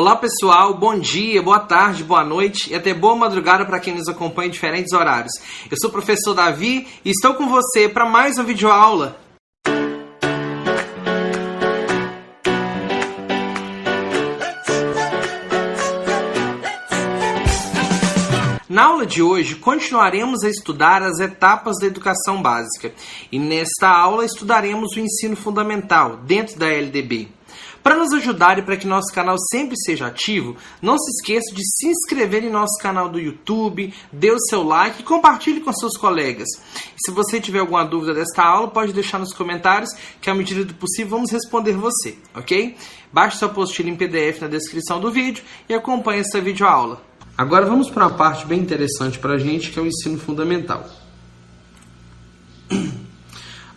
Olá pessoal, bom dia, boa tarde, boa noite e até boa madrugada para quem nos acompanha em diferentes horários. Eu sou o professor Davi e estou com você para mais uma videoaula. Na aula de hoje, continuaremos a estudar as etapas da educação básica e nesta aula estudaremos o ensino fundamental dentro da LDB. Para nos ajudar e para que nosso canal sempre seja ativo, não se esqueça de se inscrever em nosso canal do YouTube, dê o seu like e compartilhe com seus colegas. se você tiver alguma dúvida desta aula, pode deixar nos comentários que, à medida do possível, vamos responder você, ok? Baixe sua apostila em PDF na descrição do vídeo e acompanhe essa videoaula. Agora vamos para uma parte bem interessante para a gente, que é o ensino fundamental.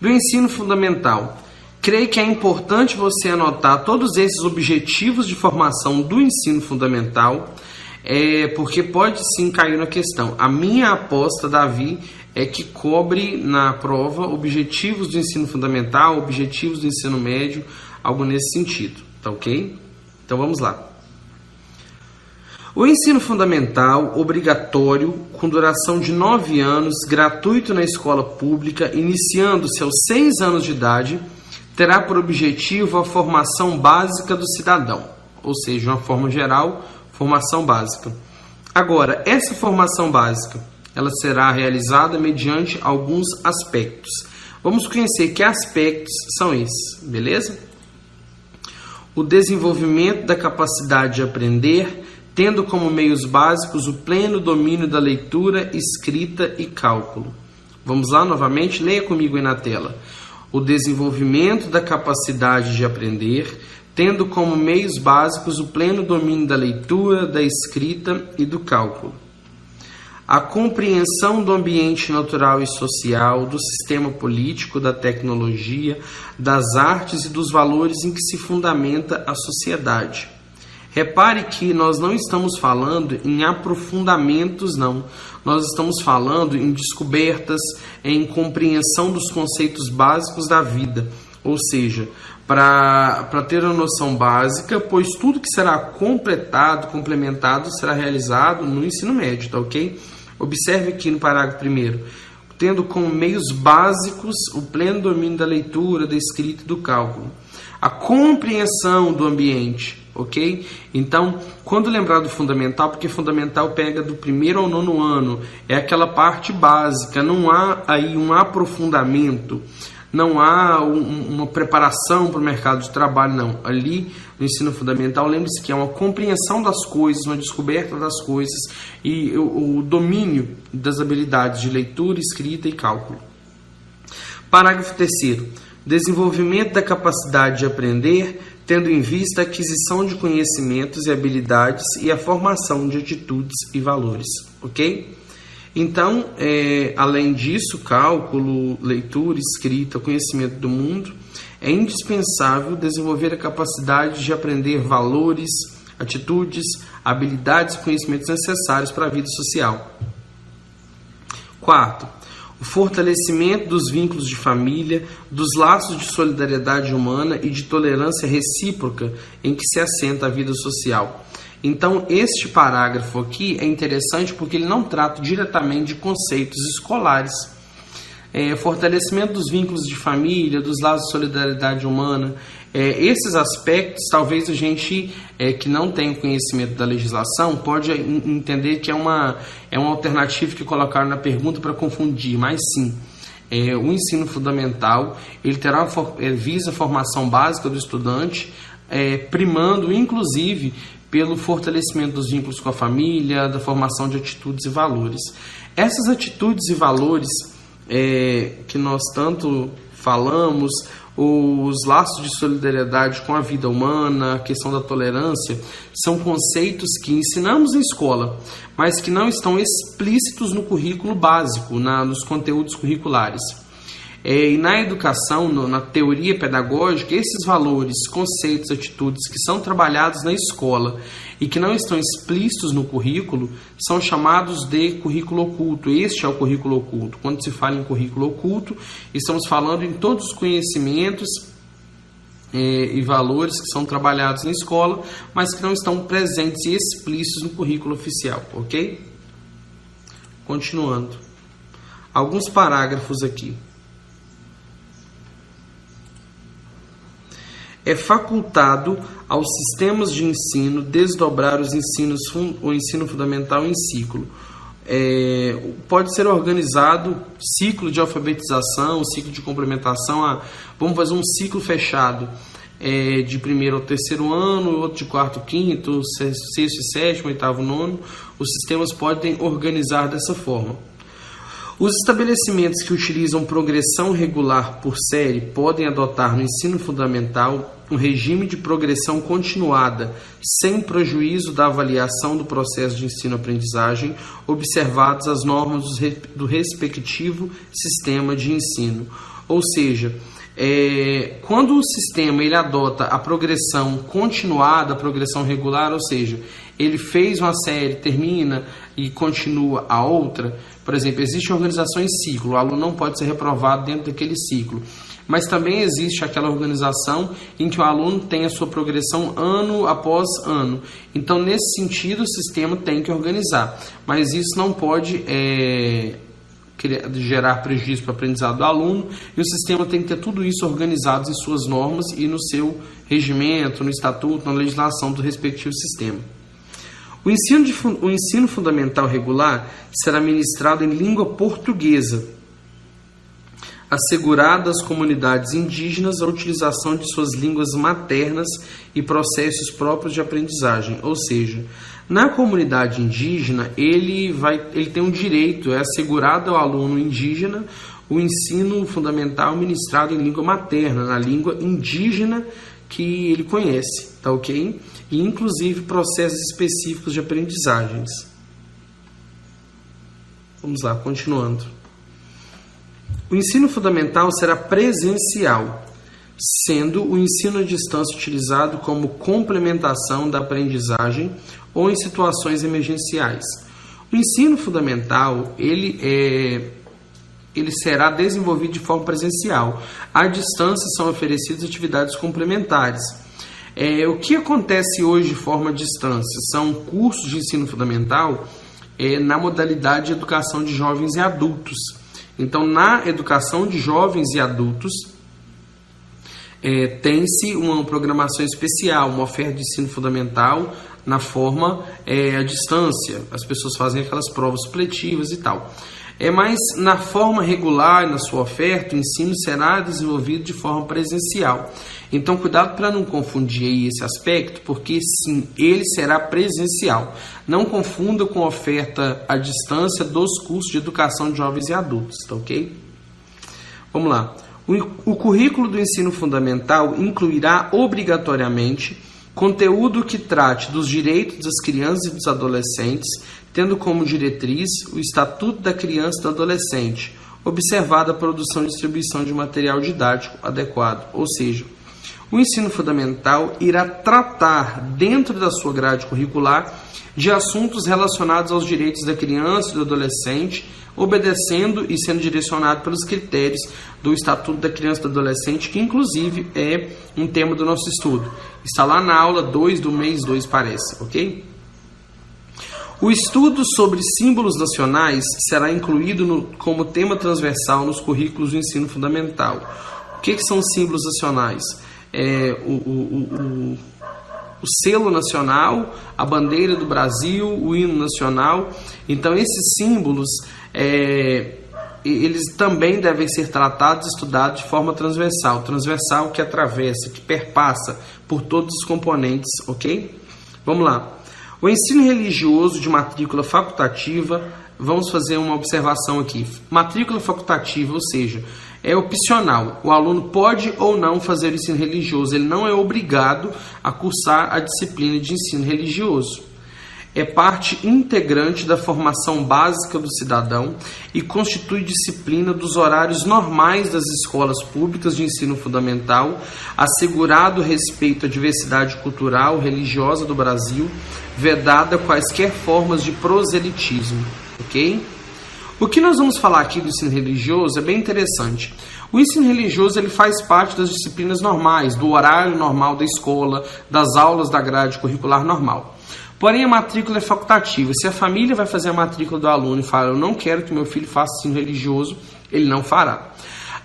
Do ensino fundamental, Creio que é importante você anotar todos esses objetivos de formação do ensino fundamental, é, porque pode sim cair na questão. A minha aposta, Davi, é que cobre na prova objetivos do ensino fundamental, objetivos do ensino médio, algo nesse sentido, tá ok? Então vamos lá. O ensino fundamental, obrigatório, com duração de 9 anos, gratuito na escola pública, iniciando-se aos 6 anos de idade terá por objetivo a formação básica do cidadão, ou seja, uma forma geral, formação básica. Agora, essa formação básica, ela será realizada mediante alguns aspectos. Vamos conhecer que aspectos são esses, beleza? O desenvolvimento da capacidade de aprender, tendo como meios básicos o pleno domínio da leitura, escrita e cálculo. Vamos lá novamente, leia comigo aí na tela o desenvolvimento da capacidade de aprender, tendo como meios básicos o pleno domínio da leitura, da escrita e do cálculo. A compreensão do ambiente natural e social, do sistema político, da tecnologia, das artes e dos valores em que se fundamenta a sociedade Repare que nós não estamos falando em aprofundamentos, não. Nós estamos falando em descobertas, em compreensão dos conceitos básicos da vida. Ou seja, para ter uma noção básica, pois tudo que será completado, complementado, será realizado no ensino médio, tá ok? Observe aqui no parágrafo primeiro tendo como meios básicos o pleno domínio da leitura, da escrita e do cálculo. A compreensão do ambiente, ok? Então, quando lembrar do fundamental, porque fundamental pega do primeiro ao nono ano, é aquela parte básica, não há aí um aprofundamento, não há um, uma preparação para o mercado de trabalho, não. Ali no ensino fundamental, lembre-se que é uma compreensão das coisas, uma descoberta das coisas e o, o domínio das habilidades de leitura, escrita e cálculo. Parágrafo terceiro desenvolvimento da capacidade de aprender, tendo em vista a aquisição de conhecimentos e habilidades e a formação de atitudes e valores, ok? Então, é, além disso, cálculo, leitura, escrita, conhecimento do mundo, é indispensável desenvolver a capacidade de aprender valores, atitudes, habilidades e conhecimentos necessários para a vida social. Quarto, o fortalecimento dos vínculos de família, dos laços de solidariedade humana e de tolerância recíproca em que se assenta a vida social. Então, este parágrafo aqui é interessante porque ele não trata diretamente de conceitos escolares é, fortalecimento dos vínculos de família, dos laços de solidariedade humana. É, esses aspectos, talvez a gente é, que não tem conhecimento da legislação pode entender que é uma, é uma alternativa que colocaram na pergunta para confundir, mas sim. É, o ensino fundamental ele terá ele visa a formação básica do estudante, é, primando inclusive pelo fortalecimento dos vínculos com a família, da formação de atitudes e valores. Essas atitudes e valores é, que nós tanto falamos, os laços de solidariedade com a vida humana, a questão da tolerância, são conceitos que ensinamos na escola, mas que não estão explícitos no currículo básico, na, nos conteúdos curriculares. É, e na educação, no, na teoria pedagógica, esses valores, conceitos, atitudes que são trabalhados na escola e que não estão explícitos no currículo são chamados de currículo oculto. Este é o currículo oculto. Quando se fala em currículo oculto, estamos falando em todos os conhecimentos é, e valores que são trabalhados na escola, mas que não estão presentes e explícitos no currículo oficial, ok? Continuando. Alguns parágrafos aqui. É facultado aos sistemas de ensino desdobrar os ensinos, o ensino fundamental em ciclo. É, pode ser organizado ciclo de alfabetização, ciclo de complementação. A, vamos fazer um ciclo fechado é, de primeiro ao terceiro ano, outro de quarto, quinto, sexto e sétimo, oitavo, nono. Os sistemas podem organizar dessa forma. Os estabelecimentos que utilizam progressão regular por série podem adotar no ensino fundamental um regime de progressão continuada, sem prejuízo da avaliação do processo de ensino-aprendizagem, observadas as normas do respectivo sistema de ensino. Ou seja, é, quando o sistema ele adota a progressão continuada, a progressão regular, ou seja, ele fez uma série, termina e continua a outra, por exemplo, existe organização em ciclo, o aluno não pode ser reprovado dentro daquele ciclo. Mas também existe aquela organização em que o aluno tem a sua progressão ano após ano. Então, nesse sentido, o sistema tem que organizar. Mas isso não pode é, gerar prejuízo para o aprendizado do aluno e o sistema tem que ter tudo isso organizado em suas normas e no seu regimento, no estatuto, na legislação do respectivo sistema. O ensino, de, o ensino fundamental regular será ministrado em língua portuguesa, assegurada às comunidades indígenas a utilização de suas línguas maternas e processos próprios de aprendizagem, ou seja, na comunidade indígena ele vai, ele tem um direito, é assegurado ao aluno indígena o ensino fundamental ministrado em língua materna, na língua indígena que ele conhece, tá ok? E inclusive processos específicos de aprendizagens. Vamos lá, continuando. O ensino fundamental será presencial, sendo o ensino à distância utilizado como complementação da aprendizagem ou em situações emergenciais. O ensino fundamental ele é ele será desenvolvido de forma presencial. À distância são oferecidas atividades complementares. É, o que acontece hoje de forma à distância são cursos de ensino fundamental é, na modalidade de educação de jovens e adultos. Então, na educação de jovens e adultos, é, tem-se uma programação especial, uma oferta de ensino fundamental na forma é, à distância. As pessoas fazem aquelas provas supletivas e tal. É, mas na forma regular, na sua oferta, o ensino será desenvolvido de forma presencial. Então, cuidado para não confundir esse aspecto, porque sim, ele será presencial. Não confunda com a oferta à distância dos cursos de educação de jovens e adultos, tá ok? Vamos lá. O, o currículo do ensino fundamental incluirá obrigatoriamente conteúdo que trate dos direitos das crianças e dos adolescentes tendo como diretriz o Estatuto da Criança e do Adolescente, observada a produção e distribuição de material didático adequado, ou seja, o ensino fundamental irá tratar, dentro da sua grade curricular, de assuntos relacionados aos direitos da criança e do adolescente, obedecendo e sendo direcionado pelos critérios do Estatuto da Criança e do Adolescente, que inclusive é um tema do nosso estudo. Está lá na aula 2 do mês 2, parece, ok? O estudo sobre símbolos nacionais será incluído no, como tema transversal nos currículos do ensino fundamental. O que, que são símbolos nacionais? É, o, o, o, o selo nacional, a bandeira do Brasil, o hino nacional. Então, esses símbolos é, eles também devem ser tratados e estudados de forma transversal, transversal que atravessa, que perpassa por todos os componentes, ok? Vamos lá. O ensino religioso de matrícula facultativa, vamos fazer uma observação aqui. Matrícula facultativa, ou seja, é opcional. O aluno pode ou não fazer o ensino religioso, ele não é obrigado a cursar a disciplina de ensino religioso é parte integrante da formação básica do cidadão e constitui disciplina dos horários normais das escolas públicas de ensino fundamental, assegurado respeito à diversidade cultural religiosa do Brasil, vedada quaisquer formas de proselitismo, ok? O que nós vamos falar aqui do ensino religioso é bem interessante. O ensino religioso ele faz parte das disciplinas normais, do horário normal da escola, das aulas da grade curricular normal. Porém, a matrícula é facultativa. Se a família vai fazer a matrícula do aluno e fala, eu não quero que meu filho faça ensino religioso, ele não fará.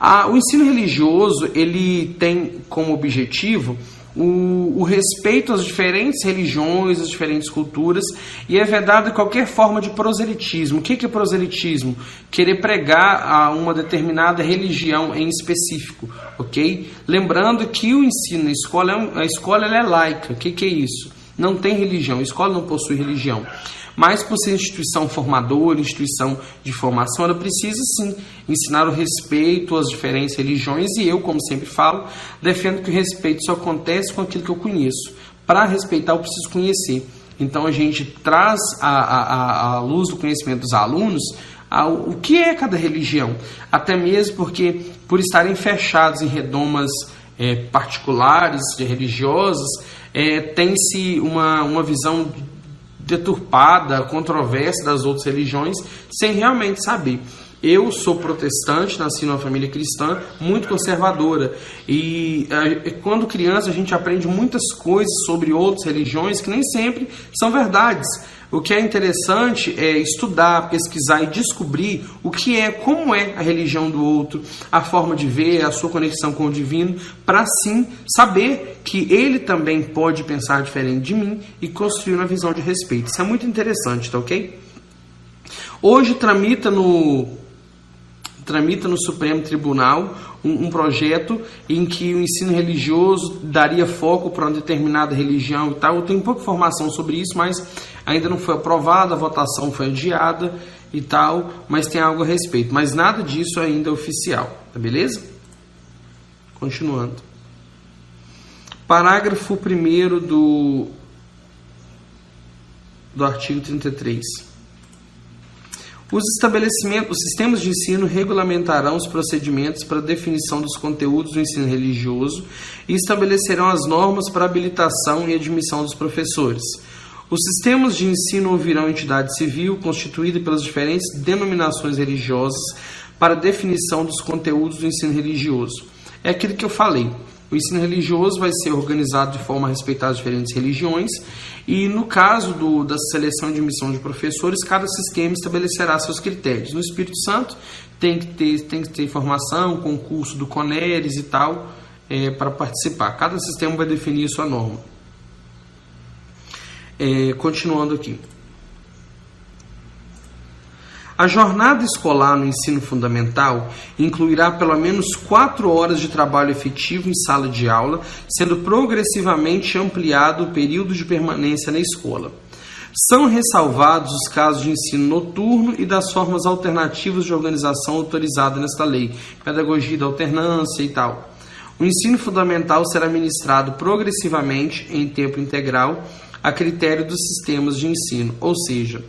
Ah, o ensino religioso ele tem como objetivo o, o, respeito às diferentes religiões, às diferentes culturas, e é vedada qualquer forma de proselitismo. O que é proselitismo? Querer pregar a uma determinada religião em específico, ok? Lembrando que o ensino na escola, é a escola é laica. O que é isso? Não tem religião, a escola não possui religião mas por ser instituição formadora, instituição de formação, ela precisa sim ensinar o respeito às diferentes religiões e eu, como sempre falo, defendo que o respeito só acontece com aquilo que eu conheço. Para respeitar, eu preciso conhecer. Então a gente traz à, luz do conhecimento dos alunos o que é cada religião, até mesmo porque por estarem fechados em redomas é, particulares, religiosas, é, tem-se uma, uma visão deturpada, controversa das outras religiões, sem realmente saber. Eu sou protestante, nasci numa família cristã muito conservadora e é, quando criança a gente aprende muitas coisas sobre outras religiões que nem sempre são verdades. O que é interessante é estudar, pesquisar e descobrir o que é, como é a religião do outro, a forma de ver, a sua conexão com o divino, para assim saber que ele também pode pensar diferente de mim e construir uma visão de respeito. Isso é muito interessante, tá ok? Hoje tramita no tramita no Supremo Tribunal um, um, projeto em que o ensino religioso daria foco para uma determinada religião e tal. Eu tenho pouca informação sobre isso, mas ainda não foi aprovado, a votação foi adiada e tal, mas tem algo a respeito. Mas nada disso ainda é oficial, tá beleza? Continuando. Parágrafo 1 do, do artigo 33. Os estabelecimentos, os sistemas de ensino regulamentarão os procedimentos para definição dos conteúdos do ensino religioso e estabelecerão as normas para habilitação e admissão dos professores. Os sistemas de ensino ouvirão entidade civil constituída pelas diferentes denominações religiosas para definição dos conteúdos do ensino religioso. É aquilo que eu falei. O ensino religioso vai ser organizado de forma a respeitar as diferentes religiões e, no caso do, da seleção de admissão de professores, cada sistema estabelecerá seus critérios. No Espírito Santo tem que ter, tem que ter formação, concurso do CONERES e tal, é, para participar. Cada sistema vai definir sua norma. É, continuando aqui. A jornada escolar no ensino fundamental incluirá pelo menos quatro horas de trabalho efetivo em sala de aula, sendo progressivamente ampliado o período de permanência na escola. São ressalvados os casos de ensino noturno e das formas alternativas de organização autorizadas nesta lei, pedagogia da alternância e tal. O ensino fundamental será ministrado progressivamente em tempo integral a critério dos sistemas de ensino, ou seja,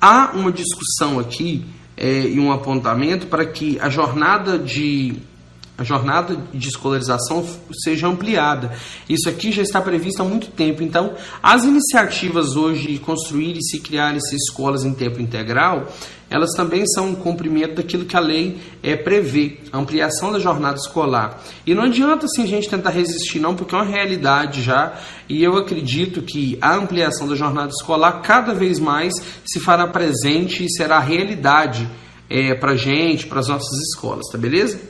Há uma discussão aqui é, e um apontamento para que a jornada de a jornada de escolarização seja ampliada. Isso aqui já está previsto há muito tempo. Então, as iniciativas hoje de construir e se criar essas escolas em tempo integral, elas também são um cumprimento daquilo que a lei é, prevê, a ampliação da jornada escolar. E não adianta assim a gente tentar resistir, não, porque é uma realidade já, e eu acredito que a ampliação da jornada escolar cada vez mais se fará presente e será realidade é, para a gente, para as nossas escolas, tá beleza?